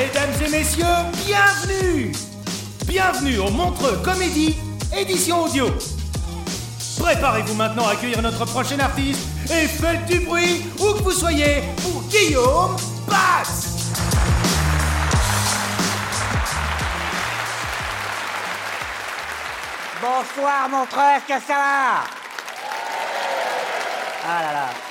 Mesdames et messieurs, bienvenue Bienvenue au Montreux Comédie, édition audio. Préparez-vous maintenant à accueillir notre prochain artiste et faites du bruit où que vous soyez pour Guillaume Bass Bonsoir Montreux, est-ce que ça va? Ah là là.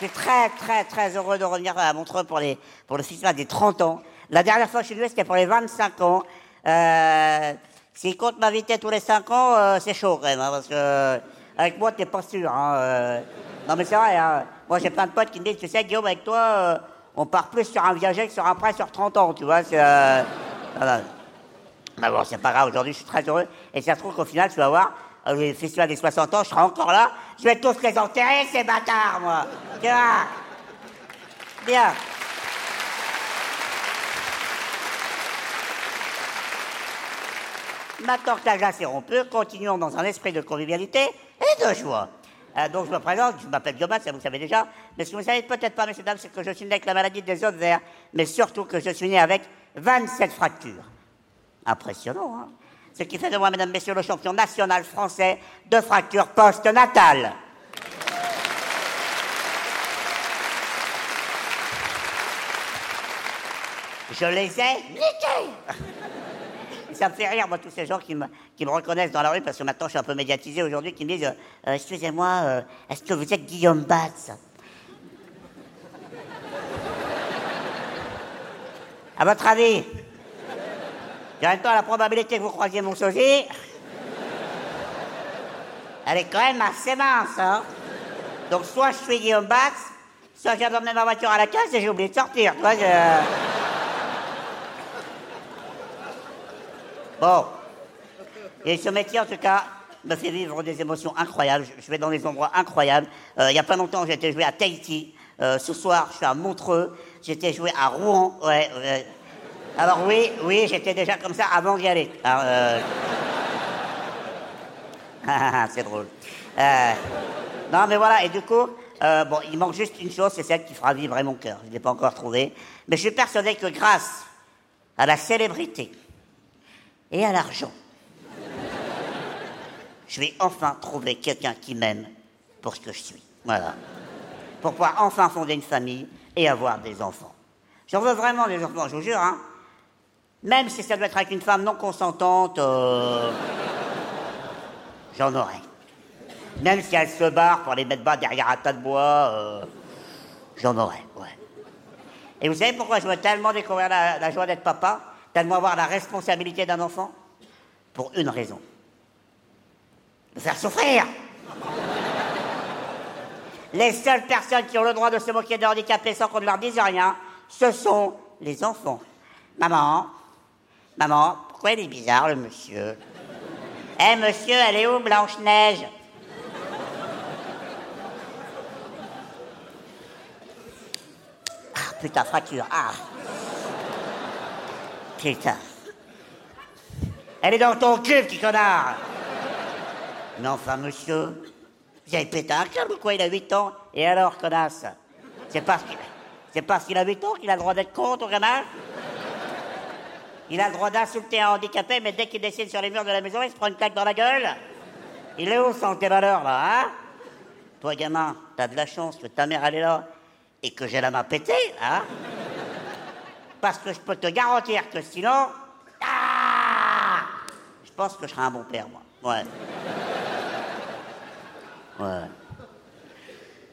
Je suis très très très heureux de revenir à Montreux pour, les, pour le festival des 30 ans. La dernière fois que je suis venu, c'était pour les 25 ans. Euh, S'il compte m'inviter tous les 5 ans, euh, c'est chaud quand même, hein, parce que euh, avec moi, t'es pas sûr. Hein, euh. Non mais c'est vrai, hein. moi j'ai plein de potes qui me disent, tu sais Guillaume, avec toi, euh, on part plus sur un viager que sur un prêt sur 30 ans, tu vois. Mais bon, c'est pas grave, aujourd'hui je suis très heureux. Et ça se trouve qu'au final, tu vas voir, le festival des 60 ans, je serai encore là. Je vais tous les enterrer, ces bâtards, moi. Tu vois Bien. Maintenant que la glace est rompue, continuons dans un esprit de convivialité et de joie. Euh, donc je me présente, je m'appelle Guillaume, ça vous savez déjà, mais ce que vous savez peut-être pas, messieurs dames, c'est que je suis né avec la maladie des verts, mais surtout que je suis né avec 27 fractures. Impressionnant, hein Ce qui fait de moi, mesdames, messieurs, le champion national français de fractures post-natales. Je les ai niquées ça me fait rire, moi, tous ces gens qui me, qui me reconnaissent dans la rue, parce que maintenant je suis un peu médiatisé aujourd'hui, qui me disent euh, Excusez-moi, euh, est-ce que vous êtes Guillaume Batz? À votre avis? En même temps, la probabilité que vous croisiez mon sosie, elle est quand même assez mince, hein Donc, soit je suis Guillaume Batz, soit j'ai emmené ma voiture à la caisse et j'ai oublié de sortir. Bon. Et ce métier, en tout cas, me fait vivre des émotions incroyables. Je- vais dans des endroits incroyables. Euh, il n'y a pas longtemps, été joué à Tahiti. Euh, ce soir, je suis à Montreux. J'étais joué à Rouen. Ouais, ouais. Alors oui, oui, j'étais déjà comme ça avant d'y aller. Euh, C'est drôle. Euh, Non, mais voilà, et du coup, euh, bon, il manque juste une chose, c'est celle qui fera vibrer mon cœur. Je ne l'ai pas encore trouvée. Mais je suis persuadé que grâce à la célébrité, et à l'argent. Je vais enfin trouver quelqu'un qui m'aime pour ce que je suis. Voilà. Pour pouvoir enfin fonder une famille et avoir des enfants. J'en veux vraiment des enfants, je vous jure, hein. Même si ça doit être avec une femme non consentante, euh, j'en aurai. Même si elle se barre pour les mettre bas derrière un tas de bois, euh, j'en aurai, ouais. Et vous savez pourquoi je veux tellement découvrir la, joie d'être papa Tellement avoir la responsabilité d'un enfant? Pour une raison. Le faire souffrir Les seules personnes qui ont le droit de se moquer des handicapés sans qu'on ne leur dise rien, ce sont les enfants. Maman, maman, pourquoi il est bizarre le monsieur? Eh monsieur, elle est où Blanche-Neige? Ah putain, fracture, ah. Putain. Elle est dans ton cul, petit connard. Mais enfin, monsieur, vous avez pété un câble ou quoi? Il a 8 ans. Et alors, connasse? C'est parce qu'il a 8 ans qu'il a le droit d'être con, ton gamin Il a le droit d'insulter un handicapé, mais dès qu'il dessine sur les murs de la maison, il se prend une claque dans la gueule Il est où, sans tes valeurs, là, hein? Toi gamin, t'as de la chance que ta mère elle est là et que j'ai la main pétée, hein? Parce que je peux te garantir que sinon, ah je pense que je serai un bon père, moi. Ouais. Ouais.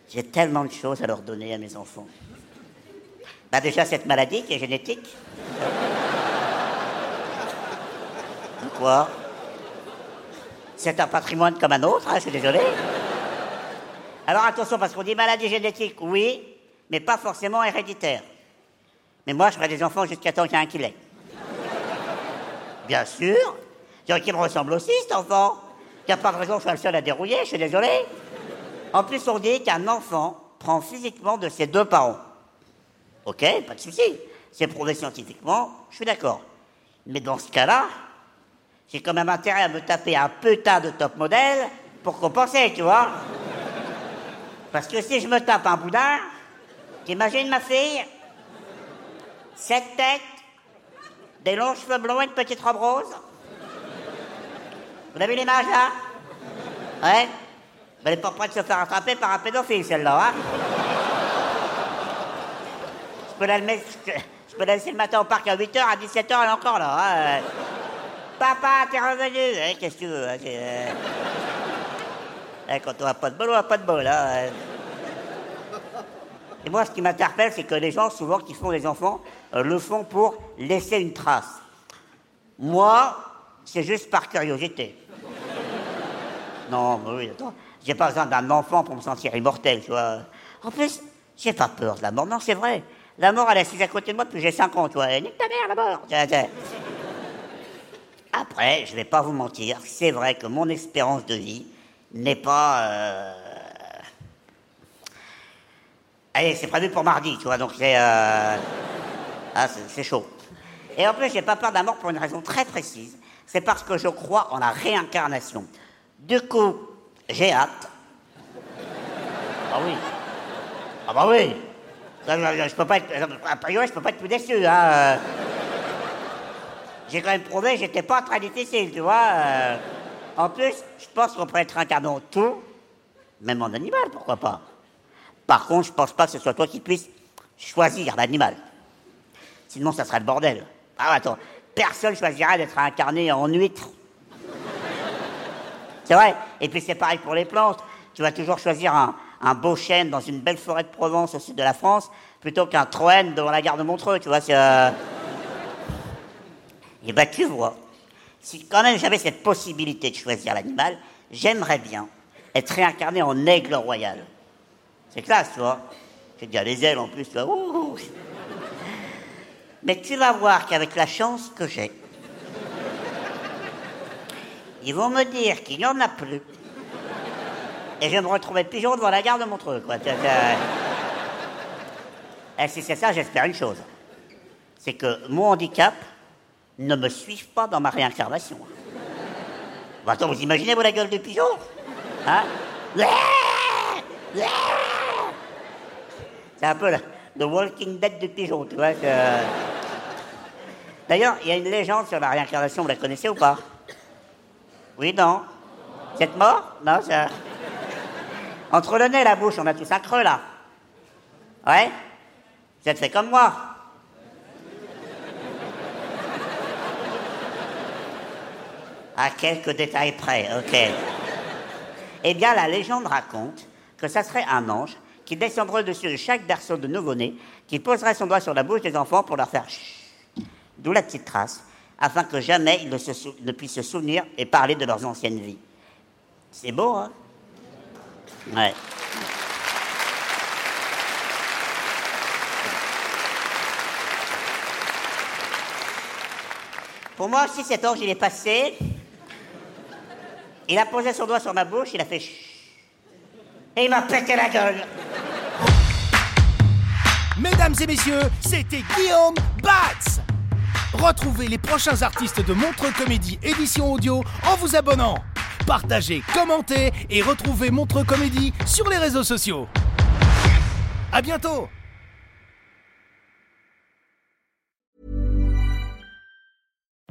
J'ai tellement de choses à leur donner à mes enfants. Bah déjà cette maladie qui est génétique. Quoi? C'est un patrimoine comme un autre, hein, je suis désolé. Alors attention, parce qu'on dit maladie génétique, oui, mais pas forcément héréditaire. Mais moi, je ferai des enfants jusqu'à temps qu'il y ait un qui l'ait. Bien sûr. C'est qui me ressemble aussi, cet enfant. Il n'y a pas de raison que je sois le seul à dérouiller, je suis désolé. En plus, on dit qu'un enfant prend physiquement de ses deux parents. Ok, pas de souci. C'est prouvé scientifiquement, je suis d'accord. Mais dans ce cas-là, j'ai quand même intérêt à me taper un putain de top modèle pour compenser, tu vois. Parce que si je me tape un boudin, t'imagines ma fille? Cette tête, des longs cheveux blonds et une petite robe rose. Vous avez l'image là? Ouais. Elle n'est pas prête de se faire attraper par un pédophile celle-là, hein. Je peux, la je peux la laisser le matin au parc à 8h, à 17h, elle est encore là. Hein Papa, t'es revenu hein, Qu'est-ce que tu veux hein, euh... Quand on n'a pas de bol, on n'a pas de bol. Hein. Et moi, ce qui m'interpelle, c'est que les gens, souvent, qui font des enfants, euh, le font pour laisser une trace. Moi, c'est juste par curiosité. Non, mais oui, attends. J'ai pas besoin d'un enfant pour me sentir immortel, tu vois. En plus, j'ai pas peur de la mort. Non, c'est vrai. La mort, elle est assise à côté de moi depuis j'ai 5 ans, tu vois. Nique ta mère, la mort. Après, je vais pas vous mentir, c'est vrai que mon espérance de vie n'est pas. Euh, Allez, c'est prévu pour mardi, tu vois, donc c'est. Euh, ah, c'est chaud. Et en plus, j'ai pas peur de la mort pour une raison très précise. C'est parce que je crois en la réincarnation. Du coup, j'ai hâte. Ah oui. Ah bah oui. Je, peux pas être. A priori, je peux pas être plus déçu, hein. J'ai quand même prouvé que j'étais pas très difficile, tu vois. En plus, je pense qu'on peut être incarné en tout, même en animal, pourquoi pas. Par contre, je pense pas que ce soit toi qui puisses choisir l'animal. Sinon, ça serait le bordel. Ah, attends, personne choisirait d'être incarné en huître. C'est vrai. Et puis c'est pareil pour les plantes. Tu vas toujours choisir un, beau chêne dans une belle forêt de Provence au sud de la France plutôt qu'un troène devant la gare de Montreux. Tu vois, c'est. Euh... Et bah, tu vois, si quand même j'avais cette possibilité de choisir l'animal, j'aimerais bien être réincarné en aigle royal. C'est classe, tu vois. J'ai déjà les ailes en plus, tu vois. Mais tu vas voir qu'avec la chance que j'ai, ils vont me dire qu'il n'y en a plus. Et je vais me retrouver pigeon devant la gare de Montreux, quoi. Et si c'est ça, j'espère une chose. C'est que mon handicap ne me suive pas dans ma réincarnation. attends, vous imaginez, vous, la gueule du pigeon? Hein? C'est un peu le, Walking Dead du pigeon, tu vois. D'ailleurs, il y a une légende sur la réincarnation, vous la connaissez ou pas? Oui, non? Vous êtes mort? Non, ça... Entre le nez et la bouche, on a tous un creux, là. Ouais? Vous êtes fait comme moi À quelques détails près, ok. Eh bien, la légende raconte que ça serait un ange qui descendrait dessus de chaque berceau de nouveau-né, qui poserait son doigt sur la bouche des enfants pour leur faire D'où la petite trace, afin que jamais ils ne, puissent se souvenir et parler de leurs anciennes vies. C'est beau, hein? Ouais. Pour moi aussi, cet ange, il est passé. Il a posé son doigt sur ma bouche, il a fait et il m'a pété la gueule. Mesdames et messieurs, c'était Guillaume Batz. Retrouvez les prochains artistes de Montreux Comédie édition audio en vous abonnant. Partagez, commentez et retrouvez Montreux Comédie sur les réseaux sociaux. À bientôt.